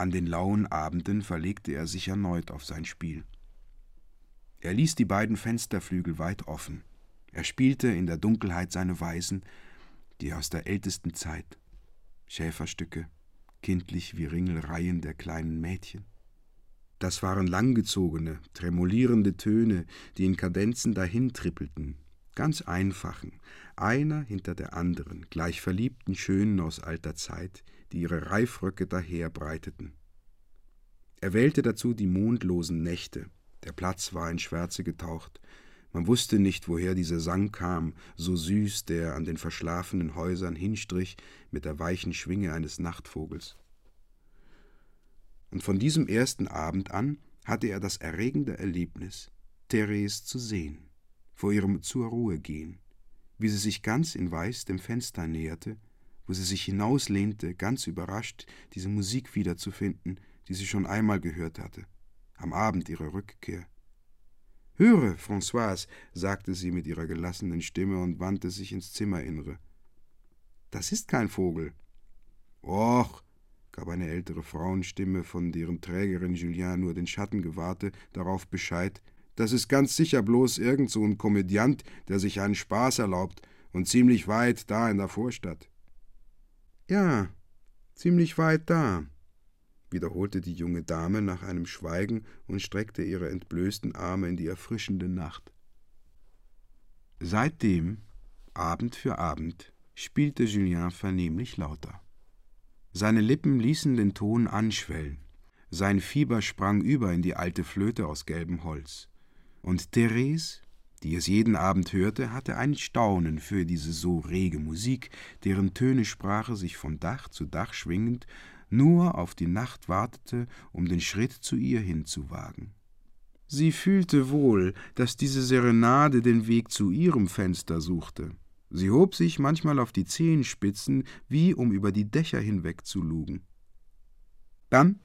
An den lauen Abenden verlegte er sich erneut auf sein Spiel. Er ließ die beiden Fensterflügel weit offen. Er spielte in der Dunkelheit seine Weisen, die aus der ältesten Zeit, Schäferstücke, kindlich wie Ringelreihen der kleinen Mädchen. Das waren langgezogene, tremolierende Töne, die in Kadenzen dahintrippelten, ganz einfachen, einer hinter der anderen, gleich verliebten Schönen aus alter Zeit, die ihre Reifröcke daherbreiteten. Er wählte dazu die mondlosen Nächte, der Platz war in Schwärze getaucht, man wusste nicht, woher dieser Sang kam, so süß, der an den verschlafenen Häusern hinstrich mit der weichen Schwinge eines Nachtvogels. Und von diesem ersten Abend an hatte er das erregende Erlebnis, Therese zu sehen, vor ihrem Zur Ruhe gehen, wie sie sich ganz in Weiß dem Fenster näherte, wo sie sich hinauslehnte, ganz überrascht, diese Musik wiederzufinden, die sie schon einmal gehört hatte, am Abend ihrer Rückkehr. Höre, Françoise, sagte sie mit ihrer gelassenen Stimme und wandte sich ins Zimmerinnere. Das ist kein Vogel. Och, gab eine ältere Frauenstimme, von deren Trägerin Julien nur den Schatten gewahrte, darauf Bescheid. Das ist ganz sicher bloß irgend so ein Komödiant, der sich einen Spaß erlaubt und ziemlich weit da in der Vorstadt. Ja, ziemlich weit da, wiederholte die junge Dame nach einem Schweigen und streckte ihre entblößten Arme in die erfrischende Nacht. Seitdem, Abend für Abend, spielte Julien vernehmlich lauter. Seine Lippen ließen den Ton anschwellen, sein Fieber sprang über in die alte Flöte aus gelbem Holz. Und Therese, die es jeden Abend hörte, hatte ein Staunen für diese so rege Musik, deren Töne Sprache sich von Dach zu Dach schwingend nur auf die Nacht wartete, um den Schritt zu ihr hinzuwagen. Sie fühlte wohl, dass diese Serenade den Weg zu ihrem Fenster suchte. Sie hob sich manchmal auf die Zehenspitzen, wie um über die Dächer hinweg zu lugen. Dann,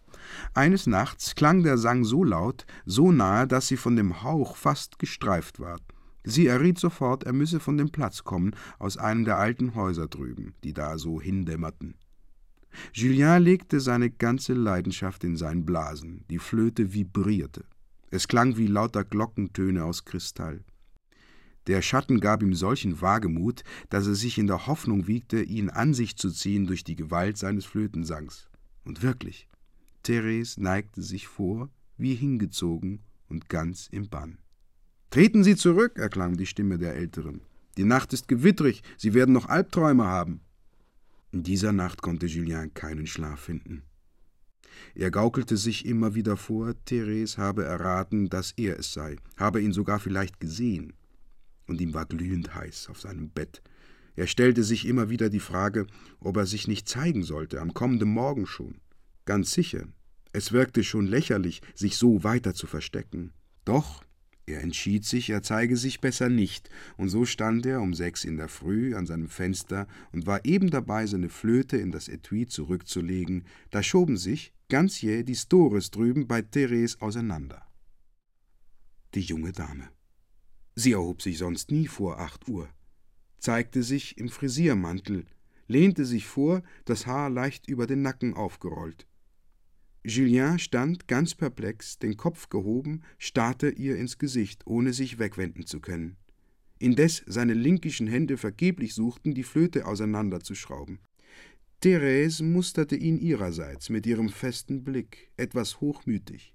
eines Nachts, klang der Sang so laut, so nahe, dass sie von dem Hauch fast gestreift ward. Sie erriet sofort, er müsse von dem Platz kommen, aus einem der alten Häuser drüben, die da so hindämmerten. Julien legte seine ganze Leidenschaft in sein Blasen, die Flöte vibrierte. Es klang wie lauter Glockentöne aus Kristall. Der Schatten gab ihm solchen Wagemut, dass er sich in der Hoffnung wiegte, ihn an sich zu ziehen durch die Gewalt seines Flötensangs. Und wirklich, Therese neigte sich vor, wie hingezogen und ganz im Bann. Treten Sie zurück, erklang die Stimme der Älteren. Die Nacht ist gewittrig, Sie werden noch Albträume haben. In dieser Nacht konnte Julien keinen Schlaf finden. Er gaukelte sich immer wieder vor, Therese habe erraten, dass er es sei, habe ihn sogar vielleicht gesehen. Und ihm war glühend heiß auf seinem Bett. Er stellte sich immer wieder die Frage, ob er sich nicht zeigen sollte, am kommenden Morgen schon. Ganz sicher, es wirkte schon lächerlich, sich so weiter zu verstecken. Doch er entschied sich, er zeige sich besser nicht, und so stand er um sechs in der Früh an seinem Fenster und war eben dabei, seine Flöte in das Etui zurückzulegen, da schoben sich, ganz jäh, die Stores drüben bei Therese auseinander. Die junge Dame. Sie erhob sich sonst nie vor acht Uhr, zeigte sich im Frisiermantel, lehnte sich vor, das Haar leicht über den Nacken aufgerollt. Julien stand ganz perplex, den Kopf gehoben, starrte ihr ins Gesicht, ohne sich wegwenden zu können. Indes seine linkischen Hände vergeblich suchten, die Flöte auseinanderzuschrauben. Therese musterte ihn ihrerseits mit ihrem festen Blick, etwas hochmütig.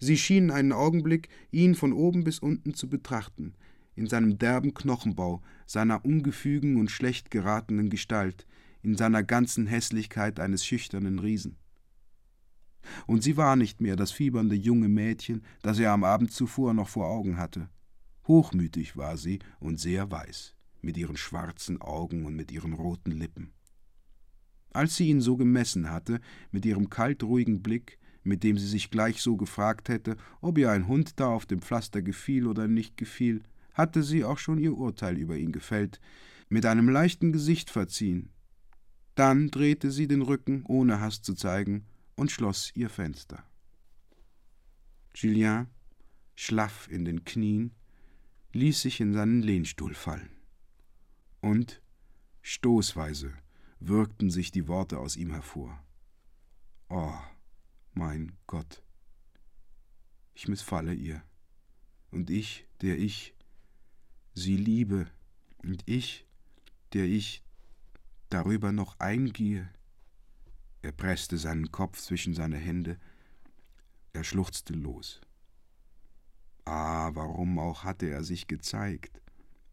Sie schien einen Augenblick, ihn von oben bis unten zu betrachten, in seinem derben Knochenbau, seiner ungefügen und schlecht geratenen Gestalt, in seiner ganzen Hässlichkeit eines schüchternen Riesen und sie war nicht mehr das fiebernde junge Mädchen, das er am Abend zuvor noch vor Augen hatte. Hochmütig war sie und sehr weiß, mit ihren schwarzen Augen und mit ihren roten Lippen. Als sie ihn so gemessen hatte, mit ihrem kaltruhigen Blick, mit dem sie sich gleich so gefragt hätte, ob ihr ein Hund da auf dem Pflaster gefiel oder nicht gefiel, hatte sie auch schon ihr Urteil über ihn gefällt, mit einem leichten Gesicht verziehen. Dann drehte sie den Rücken, ohne Hast zu zeigen, und schloss ihr Fenster. Julien, schlaff in den Knien, ließ sich in seinen Lehnstuhl fallen. Und stoßweise wirkten sich die Worte aus ihm hervor. Oh, mein Gott. Ich missfalle ihr, und ich, der ich sie liebe, und ich, der ich darüber noch eingehe. Er presste seinen Kopf zwischen seine Hände, er schluchzte los. Ah, warum auch hatte er sich gezeigt?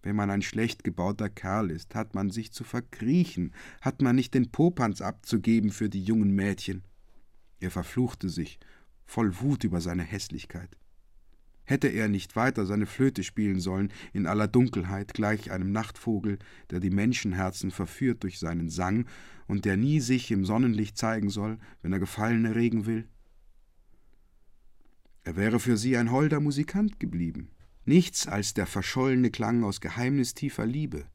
Wenn man ein schlecht gebauter Kerl ist, hat man sich zu verkriechen, hat man nicht den Popanz abzugeben für die jungen Mädchen. Er verfluchte sich, voll Wut über seine Hässlichkeit. Hätte er nicht weiter seine Flöte spielen sollen, in aller Dunkelheit, gleich einem Nachtvogel, der die Menschenherzen verführt durch seinen Sang und der nie sich im Sonnenlicht zeigen soll, wenn er Gefallen erregen will? Er wäre für sie ein holder Musikant geblieben, nichts als der verschollene Klang aus geheimnistiefer Liebe.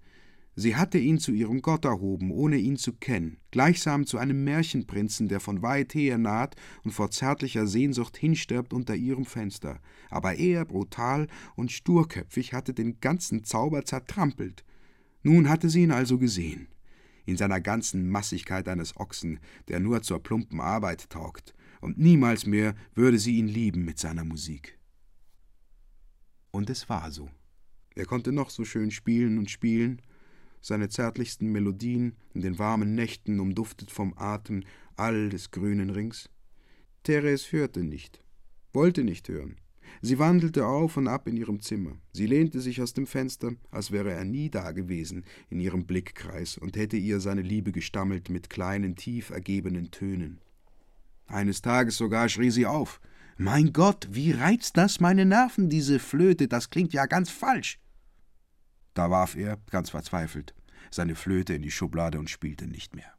Sie hatte ihn zu ihrem Gott erhoben, ohne ihn zu kennen, gleichsam zu einem Märchenprinzen, der von weit her naht und vor zärtlicher Sehnsucht hinstirbt unter ihrem Fenster. Aber er, brutal und sturköpfig, hatte den ganzen Zauber zertrampelt. Nun hatte sie ihn also gesehen, in seiner ganzen Massigkeit eines Ochsen, der nur zur plumpen Arbeit taugt, und niemals mehr würde sie ihn lieben mit seiner Musik. Und es war so. Er konnte noch so schön spielen und spielen, seine zärtlichsten Melodien in den warmen Nächten umduftet vom Atem all des grünen Rings. Therese hörte nicht, wollte nicht hören. Sie wandelte auf und ab in ihrem Zimmer. Sie lehnte sich aus dem Fenster, als wäre er nie dagewesen, in ihrem Blickkreis und hätte ihr seine Liebe gestammelt mit kleinen, tief ergebenen Tönen. Eines Tages sogar schrie sie auf. Mein Gott, wie reizt das meine Nerven, diese Flöte, das klingt ja ganz falsch. Da warf er, ganz verzweifelt, seine Flöte in die Schublade und spielte nicht mehr.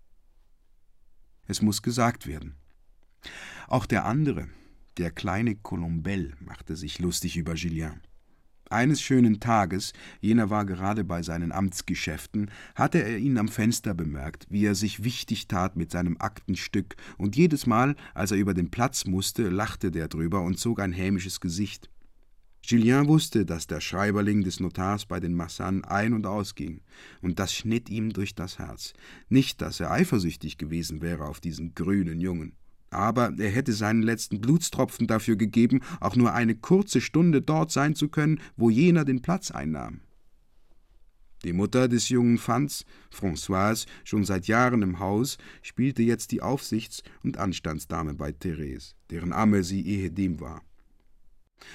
Es muss gesagt werden. Auch der andere, der kleine Colombel, machte sich lustig über Julien. Eines schönen Tages, jener war gerade bei seinen Amtsgeschäften, hatte er ihn am Fenster bemerkt, wie er sich wichtig tat mit seinem Aktenstück, und jedes Mal, als er über den Platz musste, lachte der drüber und zog ein hämisches Gesicht. Julien wusste, dass der Schreiberling des Notars bei den Massan ein- und ausging, und das schnitt ihm durch das Herz. Nicht, dass er eifersüchtig gewesen wäre auf diesen grünen Jungen aber er hätte seinen letzten Blutstropfen dafür gegeben, auch nur eine kurze Stunde dort sein zu können, wo jener den Platz einnahm. Die Mutter des jungen Fanz, Françoise, schon seit Jahren im Haus, spielte jetzt die Aufsichts- und Anstandsdame bei Therese, deren Amme sie ehedem war.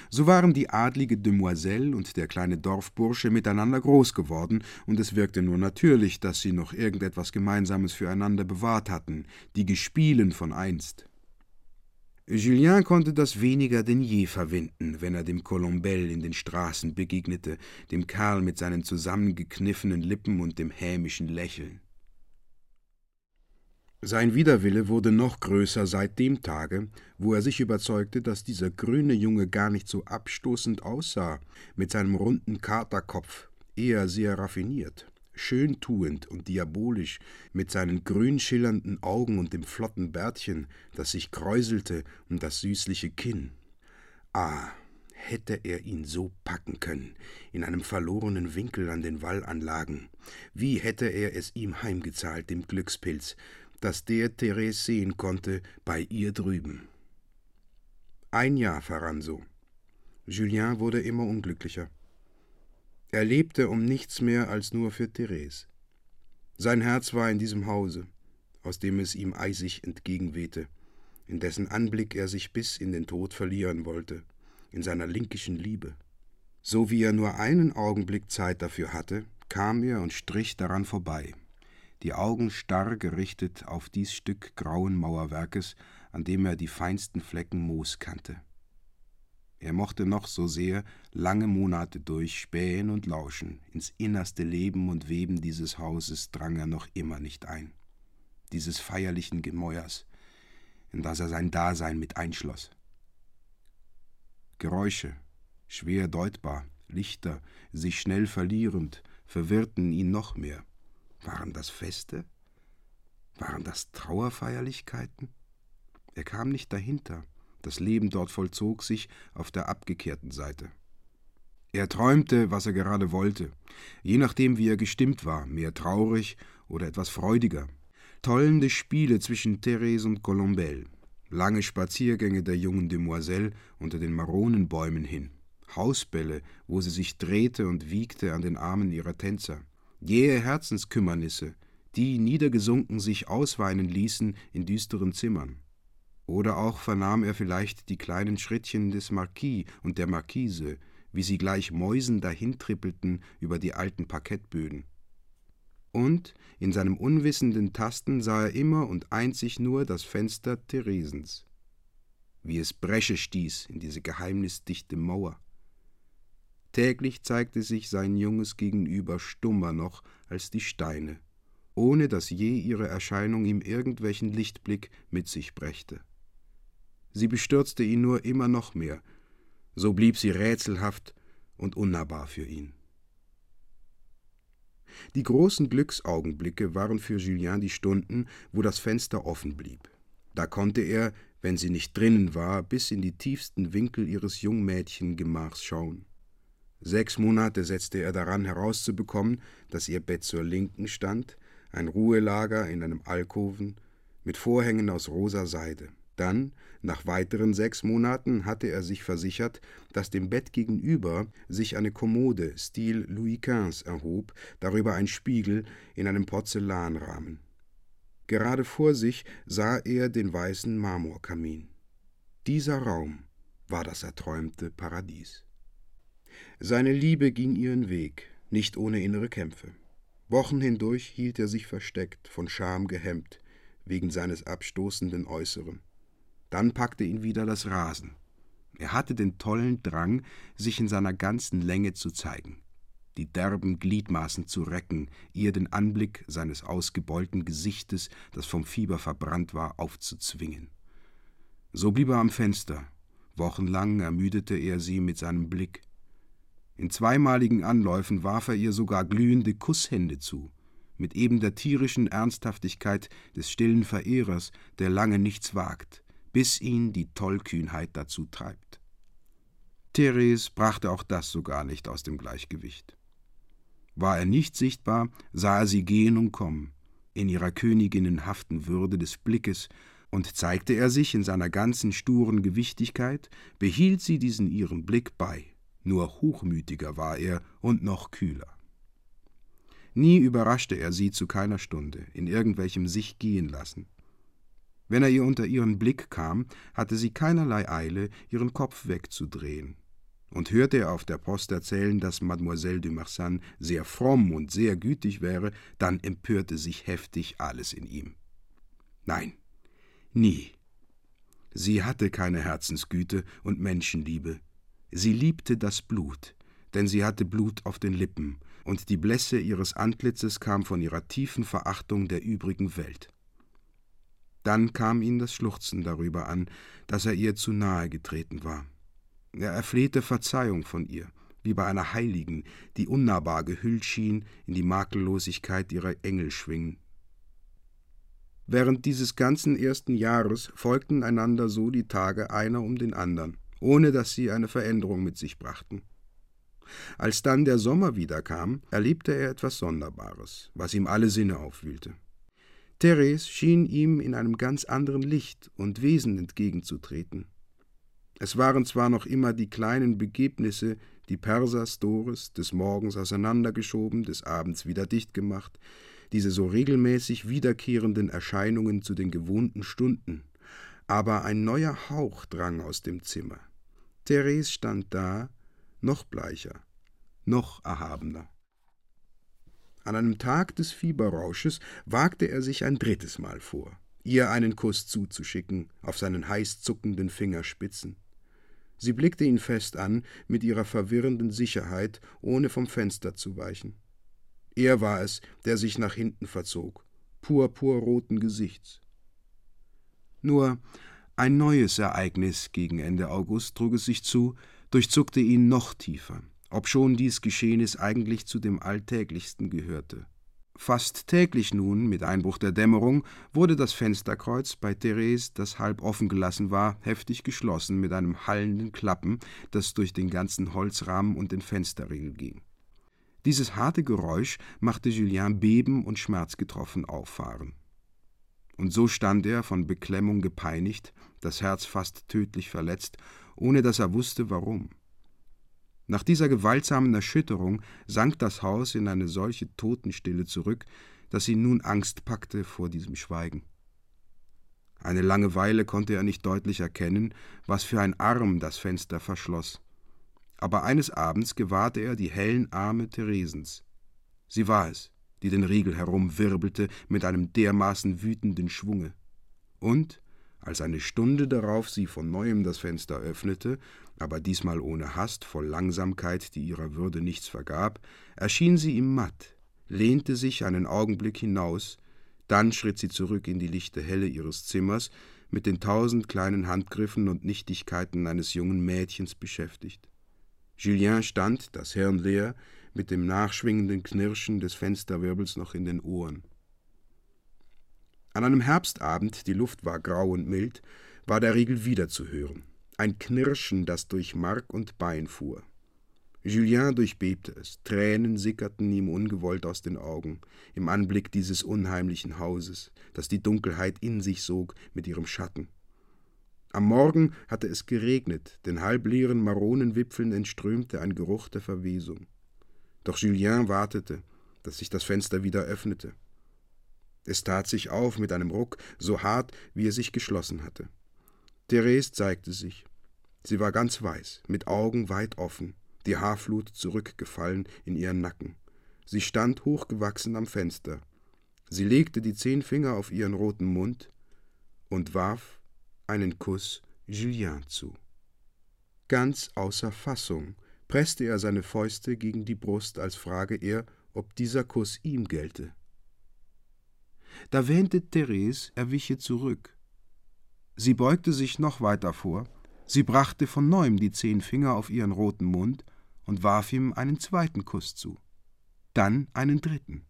So waren die adlige Demoiselle und der kleine Dorfbursche miteinander groß geworden, und es wirkte nur natürlich, dass sie noch irgendetwas Gemeinsames füreinander bewahrt hatten, die Gespielen von einst. Julien konnte das weniger denn je verwinden, wenn er dem Colombel in den Straßen begegnete, dem Kerl mit seinen zusammengekniffenen Lippen und dem hämischen Lächeln. Sein Widerwille wurde noch größer seit dem Tage, wo er sich überzeugte, dass dieser grüne Junge gar nicht so abstoßend aussah, mit seinem runden Katerkopf, eher sehr raffiniert schöntuend und diabolisch, mit seinen grün schillernden Augen und dem flotten Bärtchen, das sich kräuselte um das süßliche Kinn. Ah, hätte er ihn so packen können, in einem verlorenen Winkel an den Wallanlagen. Wie hätte er es ihm heimgezahlt, dem Glückspilz, dass der Therese sehen konnte bei ihr drüben. Ein Jahr verrann so. Julien wurde immer unglücklicher. Er lebte um nichts mehr als nur für Therese. Sein Herz war in diesem Hause, aus dem es ihm eisig entgegenwehte, in dessen Anblick er sich bis in den Tod verlieren wollte, in seiner linkischen Liebe. So wie er nur einen Augenblick Zeit dafür hatte, kam er und strich daran vorbei, die Augen starr gerichtet auf dies Stück grauen Mauerwerkes, an dem er die feinsten Flecken Moos kannte. Er mochte noch so sehr lange Monate durch spähen und lauschen, ins innerste Leben und Weben dieses Hauses drang er noch immer nicht ein, dieses feierlichen Gemäuers, in das er sein Dasein mit einschloss. Geräusche, schwer deutbar, Lichter, sich schnell verlierend, verwirrten ihn noch mehr. Waren das Feste? Waren das Trauerfeierlichkeiten? Er kam nicht dahinter, das Leben dort vollzog sich auf der abgekehrten Seite. Er träumte, was er gerade wollte, je nachdem, wie er gestimmt war, mehr traurig oder etwas freudiger. Tollende Spiele zwischen Therese und Colombel. lange Spaziergänge der jungen Demoiselle unter den Maronenbäumen hin, Hausbälle, wo sie sich drehte und wiegte an den Armen ihrer Tänzer, jähe Herzenskümmernisse, die niedergesunken sich ausweinen ließen in düsteren Zimmern. Oder auch vernahm er vielleicht die kleinen Schrittchen des Marquis und der Marquise, wie sie gleich Mäusen dahintrippelten über die alten Parkettböden. Und in seinem unwissenden Tasten sah er immer und einzig nur das Fenster Theresens, wie es Bresche stieß in diese geheimnisdichte Mauer. Täglich zeigte sich sein junges Gegenüber stummer noch als die Steine, ohne dass je ihre Erscheinung ihm irgendwelchen Lichtblick mit sich brächte. Sie bestürzte ihn nur immer noch mehr, so blieb sie rätselhaft und unnahbar für ihn. Die großen Glücksaugenblicke waren für Julien die Stunden, wo das Fenster offen blieb. Da konnte er, wenn sie nicht drinnen war, bis in die tiefsten Winkel ihres Jungmädchengemachs schauen. Sechs Monate setzte er daran herauszubekommen, dass ihr Bett zur Linken stand, ein Ruhelager in einem Alkoven, mit Vorhängen aus rosa Seide. Dann, nach weiteren sechs Monaten, hatte er sich versichert, dass dem Bett gegenüber sich eine Kommode Stil Louis XV erhob, darüber ein Spiegel in einem Porzellanrahmen. Gerade vor sich sah er den weißen Marmorkamin. Dieser Raum war das erträumte Paradies. Seine Liebe ging ihren Weg, nicht ohne innere Kämpfe. Wochen hindurch hielt er sich versteckt, von Scham gehemmt, wegen seines abstoßenden Äußeren. Dann packte ihn wieder das Rasen. Er hatte den tollen Drang, sich in seiner ganzen Länge zu zeigen, die derben Gliedmaßen zu recken, ihr den Anblick seines ausgebeulten Gesichtes, das vom Fieber verbrannt war, aufzuzwingen. So blieb er am Fenster. Wochenlang ermüdete er sie mit seinem Blick. In zweimaligen Anläufen warf er ihr sogar glühende Kusshände zu, mit eben der tierischen Ernsthaftigkeit des stillen Verehrers, der lange nichts wagt, bis ihn die Tollkühnheit dazu treibt. Therese brachte auch das sogar nicht aus dem Gleichgewicht. War er nicht sichtbar, sah er sie gehen und kommen, in ihrer königinnenhaften Würde des Blickes, und zeigte er sich in seiner ganzen sturen Gewichtigkeit, behielt sie diesen ihren Blick bei, nur hochmütiger war er und noch kühler. Nie überraschte er sie zu keiner Stunde in irgendwelchem sich gehen lassen. Wenn er ihr unter ihren Blick kam, hatte sie keinerlei Eile, ihren Kopf wegzudrehen. Und hörte er auf der Post erzählen, dass Mademoiselle de Marsan sehr fromm und sehr gütig wäre, dann empörte sich heftig alles in ihm. Nein, nie. Sie hatte keine Herzensgüte und Menschenliebe. Sie liebte das Blut, denn sie hatte Blut auf den Lippen, und die Blässe ihres Antlitzes kam von ihrer tiefen Verachtung der übrigen Welt. Dann kam ihn das Schluchzen darüber an, dass er ihr zu nahe getreten war. Er erflehte Verzeihung von ihr, wie bei einer Heiligen, die unnahbar gehüllt schien in die Makellosigkeit ihrer Engelschwingen. Während dieses ganzen ersten Jahres folgten einander so die Tage einer um den andern, ohne dass sie eine Veränderung mit sich brachten. Als dann der Sommer wiederkam, erlebte er etwas Sonderbares, was ihm alle Sinne aufwühlte. Therese schien ihm in einem ganz anderen Licht und Wesen entgegenzutreten. Es waren zwar noch immer die kleinen Begebnisse, die Persas Doris des Morgens auseinandergeschoben, des Abends wieder dicht gemacht, diese so regelmäßig wiederkehrenden Erscheinungen zu den gewohnten Stunden, aber ein neuer Hauch drang aus dem Zimmer. Therese stand da, noch bleicher, noch erhabener. An einem Tag des Fieberrausches wagte er sich ein drittes Mal vor, ihr einen Kuss zuzuschicken auf seinen heiß zuckenden Fingerspitzen. Sie blickte ihn fest an, mit ihrer verwirrenden Sicherheit, ohne vom Fenster zu weichen. Er war es, der sich nach hinten verzog, purpurroten Gesichts. Nur ein neues Ereignis gegen Ende August trug es sich zu, durchzuckte ihn noch tiefer obschon dies Geschehnis eigentlich zu dem Alltäglichsten gehörte. Fast täglich nun, mit Einbruch der Dämmerung, wurde das Fensterkreuz bei Therese, das halb offen gelassen war, heftig geschlossen mit einem hallenden Klappen, das durch den ganzen Holzrahmen und den Fensterriegel ging. Dieses harte Geräusch machte Julien beben und schmerzgetroffen auffahren. Und so stand er, von Beklemmung gepeinigt, das Herz fast tödlich verletzt, ohne dass er wusste, warum. Nach dieser gewaltsamen Erschütterung sank das Haus in eine solche Totenstille zurück, dass ihn nun Angst packte vor diesem Schweigen. Eine lange Weile konnte er nicht deutlich erkennen, was für ein Arm das Fenster verschloss. Aber eines Abends gewahrte er die hellen Arme Theresens. Sie war es, die den Riegel herumwirbelte mit einem dermaßen wütenden Schwunge. Und, als eine Stunde darauf sie von neuem das Fenster öffnete, aber diesmal ohne Hast, voll Langsamkeit, die ihrer Würde nichts vergab, erschien sie ihm matt, lehnte sich einen Augenblick hinaus, dann schritt sie zurück in die lichte Helle ihres Zimmers, mit den tausend kleinen Handgriffen und Nichtigkeiten eines jungen Mädchens beschäftigt. Julien stand, das Hirn leer, mit dem nachschwingenden Knirschen des Fensterwirbels noch in den Ohren. An einem Herbstabend, die Luft war grau und mild, war der Riegel wieder zu hören. Ein Knirschen, das durch Mark und Bein fuhr. Julien durchbebte es, Tränen sickerten ihm ungewollt aus den Augen, im Anblick dieses unheimlichen Hauses, das die Dunkelheit in sich sog mit ihrem Schatten. Am Morgen hatte es geregnet, den halbleeren Maronenwipfeln entströmte ein Geruch der Verwesung. Doch Julien wartete, dass sich das Fenster wieder öffnete. Es tat sich auf mit einem Ruck, so hart, wie er sich geschlossen hatte. Therese zeigte sich. Sie war ganz weiß, mit Augen weit offen, die Haarflut zurückgefallen in ihren Nacken. Sie stand hochgewachsen am Fenster. Sie legte die zehn Finger auf ihren roten Mund und warf einen Kuss Julien zu. Ganz außer Fassung presste er seine Fäuste gegen die Brust, als frage er, ob dieser Kuss ihm gelte. Da wähnte Therese, er wiche zurück. Sie beugte sich noch weiter vor, sie brachte von neuem die zehn Finger auf ihren roten Mund und warf ihm einen zweiten Kuss zu, dann einen dritten.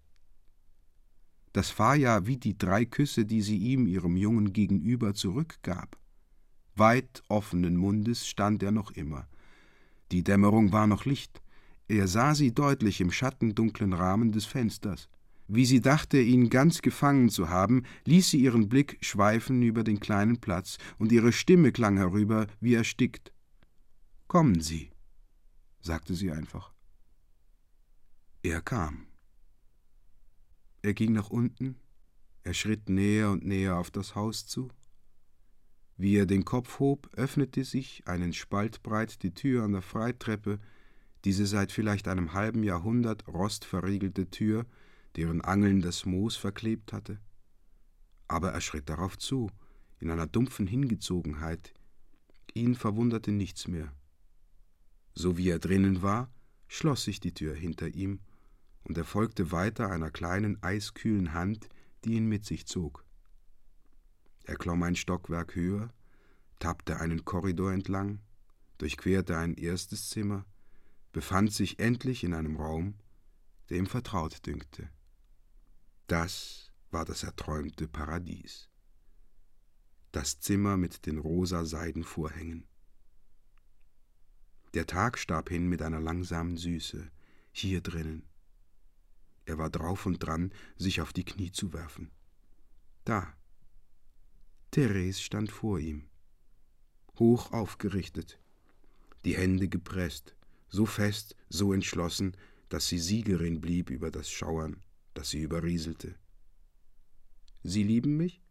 Das war ja wie die drei Küsse, die sie ihm, ihrem Jungen gegenüber, zurückgab. Weit offenen Mundes stand er noch immer, die Dämmerung war noch licht. Er sah sie deutlich im schattendunklen Rahmen des Fensters. Wie sie dachte, ihn ganz gefangen zu haben, ließ sie ihren Blick schweifen über den kleinen Platz, und ihre Stimme klang herüber wie erstickt. Kommen Sie, sagte sie einfach. Er kam. Er ging nach unten, er schritt näher und näher auf das Haus zu. Wie er den Kopf hob, öffnete sich einen Spalt breit die Tür an der Freitreppe, diese seit vielleicht einem halben Jahrhundert rostverriegelte Tür, deren Angeln das Moos verklebt hatte. Aber er schritt darauf zu, in einer dumpfen Hingezogenheit. Ihn verwunderte nichts mehr. So wie er drinnen war, schloss sich die Tür hinter ihm, und er folgte weiter einer kleinen eiskühlen Hand, die ihn mit sich zog. Er klomm ein Stockwerk höher, tappte einen Korridor entlang, durchquerte ein erstes Zimmer, befand sich endlich in einem Raum, der ihm vertraut dünkte. Das war das erträumte Paradies. Das Zimmer mit den rosa Seidenvorhängen. Der Tag starb hin mit einer langsamen Süße, hier drinnen. Er war drauf und dran, sich auf die Knie zu werfen. Da, Therese stand vor ihm, hoch aufgerichtet, die Hände gepresst, so fest, so entschlossen, dass sie Siegerin blieb über das Schauern, das sie überrieselte. Sie lieben mich?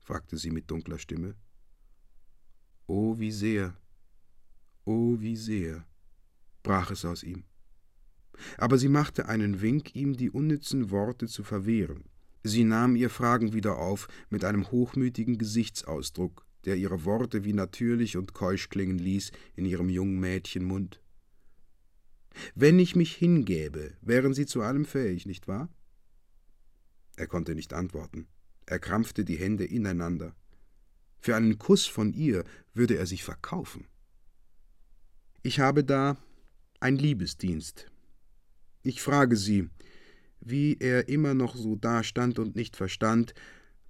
fragte sie mit dunkler Stimme. Oh, wie sehr, oh, wie sehr, brach es aus ihm. Aber sie machte einen Wink, ihm die unnützen Worte zu verwehren. Sie nahm ihr Fragen wieder auf mit einem hochmütigen Gesichtsausdruck, der ihre Worte wie natürlich und keusch klingen ließ in ihrem jungen Mädchenmund. Wenn ich mich hingäbe, wären Sie zu allem fähig, nicht wahr? Er konnte nicht antworten. Er krampfte die Hände ineinander. Für einen Kuss von ihr würde er sich verkaufen. Ich habe da ein Liebesdienst. Ich frage Sie, wie er immer noch so dastand und nicht verstand,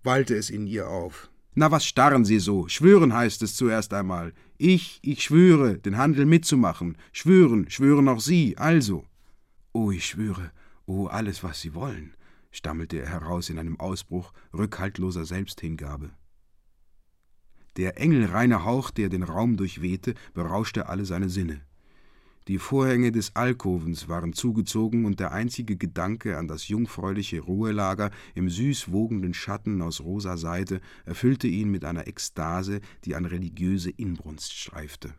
wallte es in ihr auf. Na, was starren Sie so? Schwören heißt es zuerst einmal. Ich, ich schwöre, den Handel mitzumachen. Schwören, schwören auch Sie, also. Oh, ich schwöre, oh, alles, was Sie wollen. stammelte er heraus in einem Ausbruch rückhaltloser Selbsthingabe. Der engelreine Hauch, der den Raum durchwehte, berauschte alle seine Sinne. Die Vorhänge des Alkovens waren zugezogen und der einzige Gedanke an das jungfräuliche Ruhelager im süß wogenden Schatten aus rosa Seide erfüllte ihn mit einer Ekstase, die an religiöse Inbrunst streifte.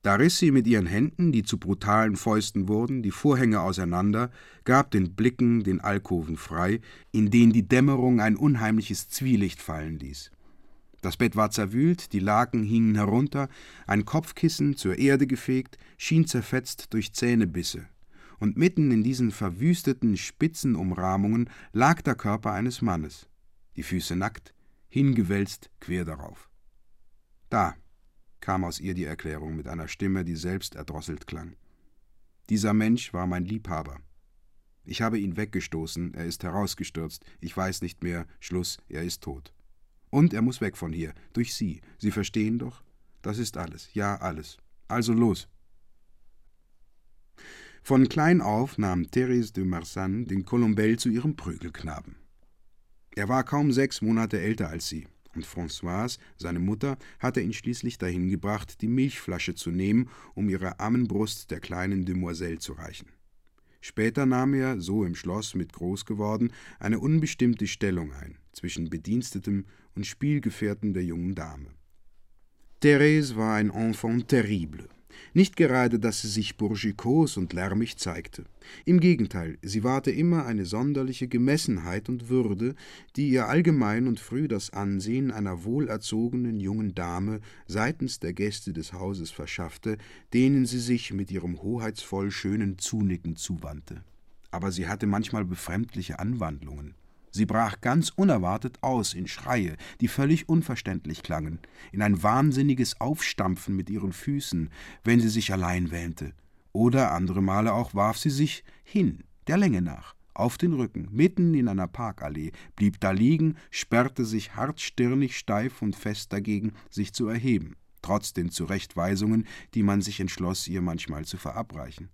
Da riss sie mit ihren Händen, die zu brutalen Fäusten wurden, die Vorhänge auseinander, gab den Blicken den Alkoven frei, in den die Dämmerung ein unheimliches Zwielicht fallen ließ. Das Bett war zerwühlt, die Laken hingen herunter, ein Kopfkissen, zur Erde gefegt, schien zerfetzt durch Zähnebisse. Und mitten in diesen verwüsteten Spitzenumrahmungen lag der Körper eines Mannes, die Füße nackt, hingewälzt quer darauf. Da, kam aus ihr die Erklärung mit einer Stimme, die selbst erdrosselt klang. Dieser Mensch war mein Liebhaber. Ich habe ihn weggestoßen, er ist herausgestürzt, ich weiß nicht mehr, Schluss, er ist tot. Und er muss weg von hier, durch Sie. Sie verstehen doch? Das ist alles, ja alles. Also los. Von klein auf nahm Thérèse de Marsan den Colombel zu ihrem Prügelknaben. Er war kaum sechs Monate älter als sie und Françoise, seine Mutter, hatte ihn schließlich dahin gebracht, die Milchflasche zu nehmen, um ihre Ammenbrust der kleinen Demoiselle zu reichen. Später nahm er, so im Schloss mit groß geworden, eine unbestimmte Stellung ein, zwischen Bedienstetem und Spielgefährten der jungen Dame. Therese war ein Enfant terrible, nicht gerade, dass sie sich bourgeois und lärmig zeigte. Im Gegenteil, sie wahrte immer eine sonderliche Gemessenheit und Würde, die ihr allgemein und früh das Ansehen einer wohlerzogenen jungen Dame seitens der Gäste des Hauses verschaffte, denen sie sich mit ihrem hoheitsvoll schönen Zunicken zuwandte. Aber sie hatte manchmal befremdliche Anwandlungen. Sie brach ganz unerwartet aus in Schreie, die völlig unverständlich klangen, in ein wahnsinniges Aufstampfen mit ihren Füßen, wenn sie sich allein wähnte, oder andere Male auch warf sie sich hin, der Länge nach, auf den Rücken, mitten in einer Parkallee, blieb da liegen, sperrte sich hartstirnig steif und fest dagegen, sich zu erheben, trotz den Zurechtweisungen, die man sich entschloss, ihr manchmal zu verabreichen.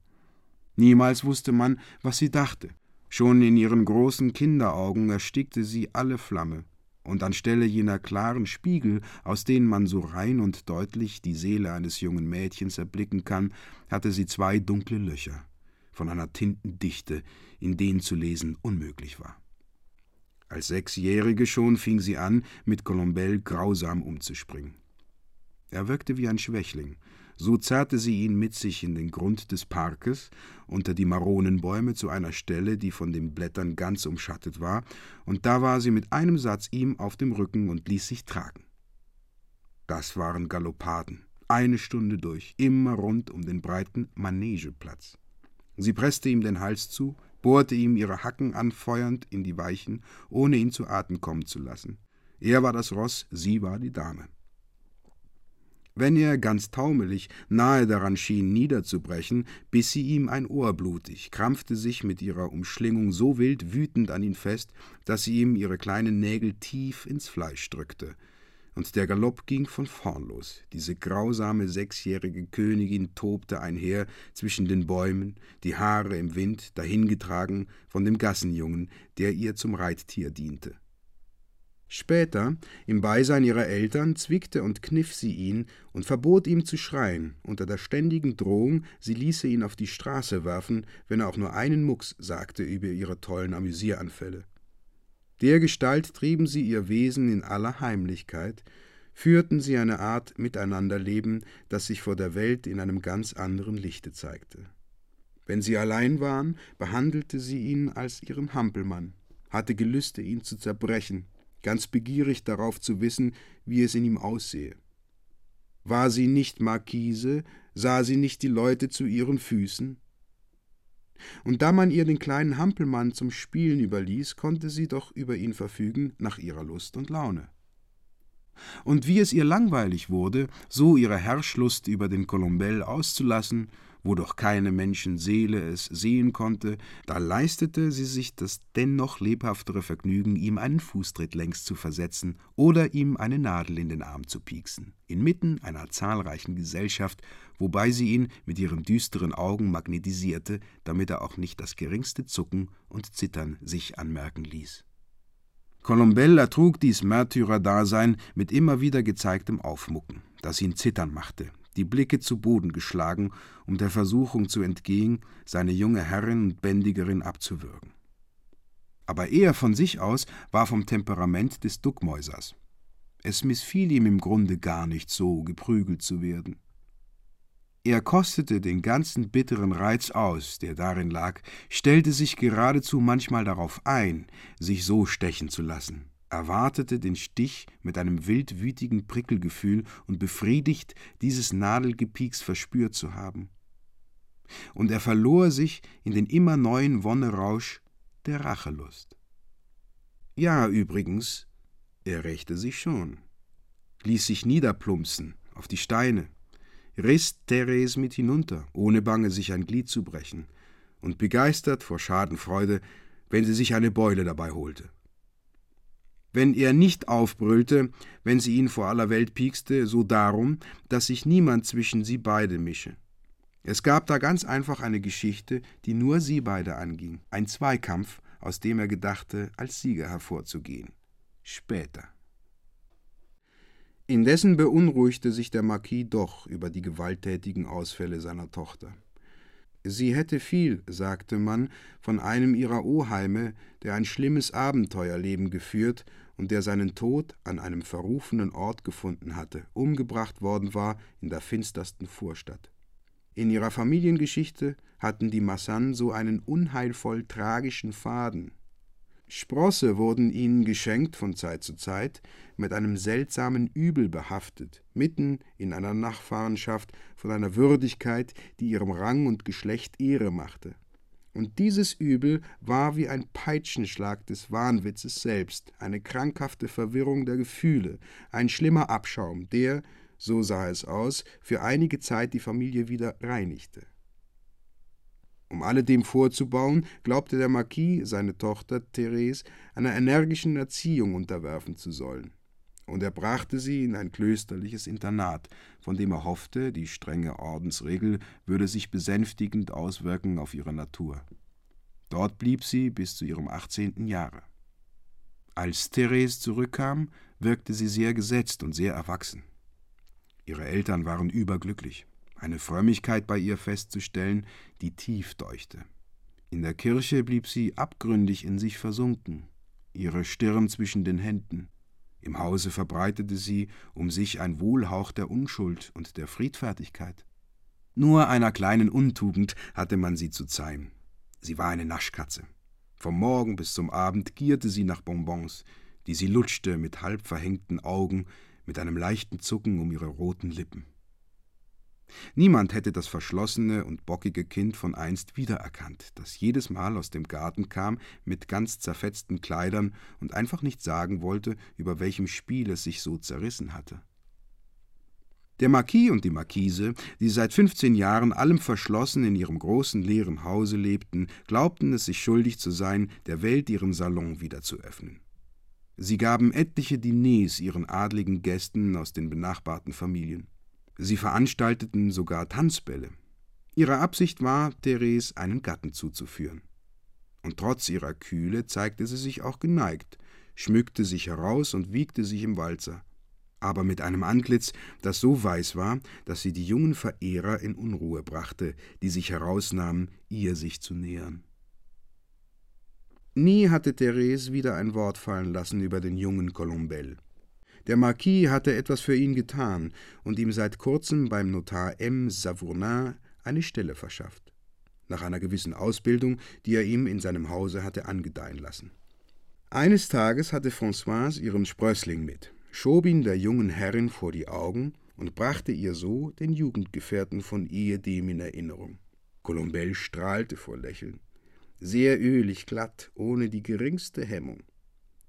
Niemals wusste man, was sie dachte, Schon in ihren großen Kinderaugen erstickte sie alle Flamme, und anstelle jener klaren Spiegel, aus denen man so rein und deutlich die Seele eines jungen Mädchens erblicken kann, hatte sie zwei dunkle Löcher, von einer Tintendichte, in denen zu lesen unmöglich war. Als Sechsjährige schon fing sie an, mit Colombel grausam umzuspringen. Er wirkte wie ein Schwächling, so zerrte sie ihn mit sich in den Grund des Parkes, unter die Maronenbäume zu einer Stelle, die von den Blättern ganz umschattet war, und da war sie mit einem Satz ihm auf dem Rücken und ließ sich tragen. Das waren Galoppaden, eine Stunde durch, immer rund um den breiten Manegeplatz. Sie presste ihm den Hals zu, bohrte ihm ihre Hacken anfeuernd in die Weichen, ohne ihn zu Atem kommen zu lassen. Er war das Ross, sie war die Dame. Wenn er, ganz taumelig, nahe daran schien, niederzubrechen, biss sie ihm ein Ohr blutig, krampfte sich mit ihrer Umschlingung so wild wütend an ihn fest, dass sie ihm ihre kleinen Nägel tief ins Fleisch drückte. Und der Galopp ging von vorn los. Diese grausame sechsjährige Königin tobte einher zwischen den Bäumen, die Haare im Wind, dahingetragen von dem Gassenjungen, der ihr zum Reittier diente. Später, im Beisein ihrer Eltern, zwickte und kniff sie ihn und verbot ihm zu schreien, unter der ständigen Drohung, sie ließe ihn auf die Straße werfen, wenn er auch nur einen Mucks sagte über ihre tollen Amüsieranfälle. Dergestalt trieben sie ihr Wesen in aller Heimlichkeit, führten sie eine Art Miteinanderleben, das sich vor der Welt in einem ganz anderen Lichte zeigte. Wenn sie allein waren, behandelte sie ihn als ihren Hampelmann, hatte Gelüste, ihn zu zerbrechen, ganz begierig darauf zu wissen, wie es in ihm aussehe. War sie nicht Marquise, sah sie nicht die Leute zu ihren Füßen? Und da man ihr den kleinen Hampelmann zum Spielen überließ, konnte sie doch über ihn verfügen nach ihrer Lust und Laune. Und wie es ihr langweilig wurde, so ihre Herrschlust über den Colombel auszulassen, wo doch keine Menschenseele es sehen konnte, da leistete sie sich das dennoch lebhaftere Vergnügen, ihm einen Fußtritt längs zu versetzen oder ihm eine Nadel in den Arm zu pieksen, inmitten einer zahlreichen Gesellschaft, wobei sie ihn mit ihren düsteren Augen magnetisierte, damit er auch nicht das geringste Zucken und Zittern sich anmerken ließ. Colombel ertrug dies Märtyrerdasein mit immer wieder gezeigtem Aufmucken, das ihn zittern machte, die Blicke zu Boden geschlagen, um der Versuchung zu entgehen, seine junge Herrin und Bändigerin abzuwürgen. Aber er von sich aus war vom Temperament des Duckmäusers. Es missfiel ihm im Grunde gar nicht so, geprügelt zu werden. Er kostete den ganzen bitteren Reiz aus, der darin lag, stellte sich geradezu manchmal darauf ein, sich so stechen zu lassen erwartete den Stich mit einem wildwütigen Prickelgefühl und befriedigt, dieses Nadelgepieks verspürt zu haben. Und er verlor sich in den immer neuen Wonnerausch der Rachelust. Ja, übrigens, er rächte sich schon, ließ sich niederplumpsen auf die Steine, riss Therese mit hinunter, ohne bange sich ein Glied zu brechen, und begeistert vor Schadenfreude, wenn sie sich eine Beule dabei holte wenn er nicht aufbrüllte, wenn sie ihn vor aller Welt piekste, so darum, dass sich niemand zwischen sie beide mische. Es gab da ganz einfach eine Geschichte, die nur sie beide anging, ein Zweikampf, aus dem er gedachte, als Sieger hervorzugehen. Später. Indessen beunruhigte sich der Marquis doch über die gewalttätigen Ausfälle seiner Tochter. Sie hätte viel, sagte man, von einem ihrer Oheime, der ein schlimmes Abenteuerleben geführt und der seinen Tod an einem verrufenen Ort gefunden hatte, umgebracht worden war in der finstersten Vorstadt. In ihrer Familiengeschichte hatten die Massan so einen unheilvoll tragischen Faden. Sprosse wurden ihnen geschenkt von Zeit zu Zeit, mit einem seltsamen Übel behaftet, mitten in einer Nachfahrenschaft von einer Würdigkeit, die ihrem Rang und Geschlecht Ehre machte. Und dieses Übel war wie ein Peitschenschlag des Wahnwitzes selbst, eine krankhafte Verwirrung der Gefühle, ein schlimmer Abschaum, der, so sah es aus, für einige Zeit die Familie wieder reinigte. Um alledem vorzubauen, glaubte der Marquis, seine Tochter Therese einer energischen Erziehung unterwerfen zu sollen und er brachte sie in ein klösterliches Internat, von dem er hoffte, die strenge Ordensregel würde sich besänftigend auswirken auf ihre Natur. Dort blieb sie bis zu ihrem achtzehnten Jahre. Als Therese zurückkam, wirkte sie sehr gesetzt und sehr erwachsen. Ihre Eltern waren überglücklich, eine Frömmigkeit bei ihr festzustellen, die tief deuchte. In der Kirche blieb sie abgründig in sich versunken, ihre Stirn zwischen den Händen. Im Hause verbreitete sie um sich ein Wohlhauch der Unschuld und der Friedfertigkeit. Nur einer kleinen Untugend hatte man sie zu zeihen. Sie war eine Naschkatze. Vom Morgen bis zum Abend gierte sie nach Bonbons, die sie lutschte mit halb verhängten Augen, mit einem leichten Zucken um ihre roten Lippen. Niemand hätte das verschlossene und bockige Kind von einst wiedererkannt, das jedes Mal aus dem Garten kam mit ganz zerfetzten Kleidern und einfach nicht sagen wollte, über welchem Spiel es sich so zerrissen hatte. Der Marquis und die Marquise, die seit fünfzehn Jahren allem verschlossen in ihrem großen leeren Hause lebten, glaubten es sich schuldig zu sein, der Welt ihren Salon wieder zu öffnen. Sie gaben etliche Diners ihren adligen Gästen aus den benachbarten Familien. Sie veranstalteten sogar Tanzbälle. Ihre Absicht war, Therese einen Gatten zuzuführen. Und trotz ihrer Kühle zeigte sie sich auch geneigt, schmückte sich heraus und wiegte sich im Walzer, aber mit einem Antlitz, das so weiß war, dass sie die jungen Verehrer in Unruhe brachte, die sich herausnahmen, ihr sich zu nähern. Nie hatte Therese wieder ein Wort fallen lassen über den jungen Colombel. Der Marquis hatte etwas für ihn getan und ihm seit kurzem beim Notar M. Savournin eine Stelle verschafft, nach einer gewissen Ausbildung, die er ihm in seinem Hause hatte angedeihen lassen. Eines Tages hatte Françoise ihren Sprössling mit, schob ihn der jungen Herrin vor die Augen und brachte ihr so den Jugendgefährten von ehedem in Erinnerung. Colombelle strahlte vor Lächeln, sehr ölig glatt, ohne die geringste Hemmung.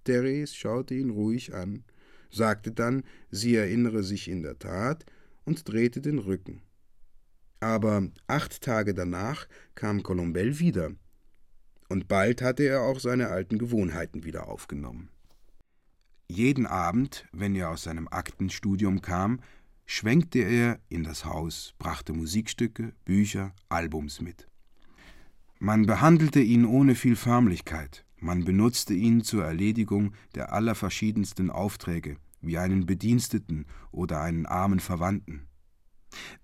Therese schaute ihn ruhig an sagte dann, sie erinnere sich in der Tat und drehte den Rücken. Aber acht Tage danach kam Colombel wieder, und bald hatte er auch seine alten Gewohnheiten wieder aufgenommen. Jeden Abend, wenn er aus seinem Aktenstudium kam, schwenkte er in das Haus, brachte Musikstücke, Bücher, Albums mit. Man behandelte ihn ohne viel Förmlichkeit, man benutzte ihn zur Erledigung der allerverschiedensten Aufträge, wie einen Bediensteten oder einen armen Verwandten.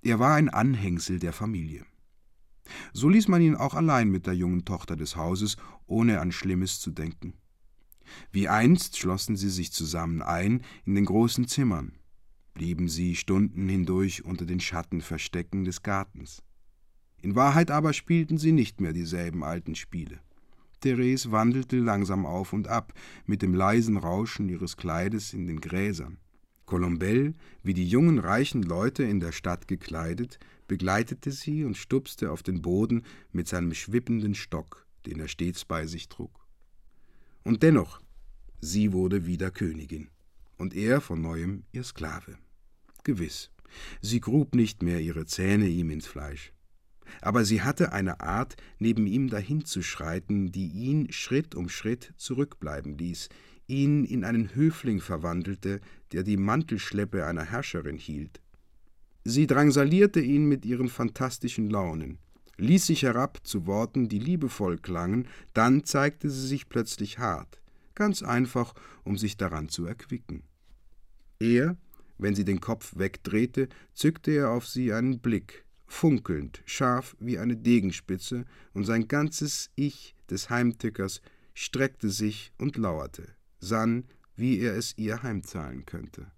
Er war ein Anhängsel der Familie. So ließ man ihn auch allein mit der jungen Tochter des Hauses, ohne an Schlimmes zu denken. Wie einst schlossen sie sich zusammen ein in den großen Zimmern, blieben sie Stunden hindurch unter den Schattenverstecken des Gartens. In Wahrheit aber spielten sie nicht mehr dieselben alten Spiele. Therese wandelte langsam auf und ab, mit dem leisen Rauschen ihres Kleides in den Gräsern. Colombel, wie die jungen reichen Leute in der Stadt gekleidet, begleitete sie und stupste auf den Boden mit seinem schwippenden Stock, den er stets bei sich trug. Und dennoch, sie wurde wieder Königin, und er von neuem ihr Sklave. Gewiss, sie grub nicht mehr ihre Zähne ihm ins Fleisch aber sie hatte eine Art, neben ihm dahinzuschreiten, die ihn Schritt um Schritt zurückbleiben ließ, ihn in einen Höfling verwandelte, der die Mantelschleppe einer Herrscherin hielt. Sie drangsalierte ihn mit ihren fantastischen Launen, ließ sich herab zu Worten, die liebevoll klangen, dann zeigte sie sich plötzlich hart, ganz einfach, um sich daran zu erquicken. Er, wenn sie den Kopf wegdrehte, zückte er auf sie einen Blick, funkelnd, scharf wie eine Degenspitze, und sein ganzes Ich des Heimtückers streckte sich und lauerte, sann, wie er es ihr heimzahlen könnte.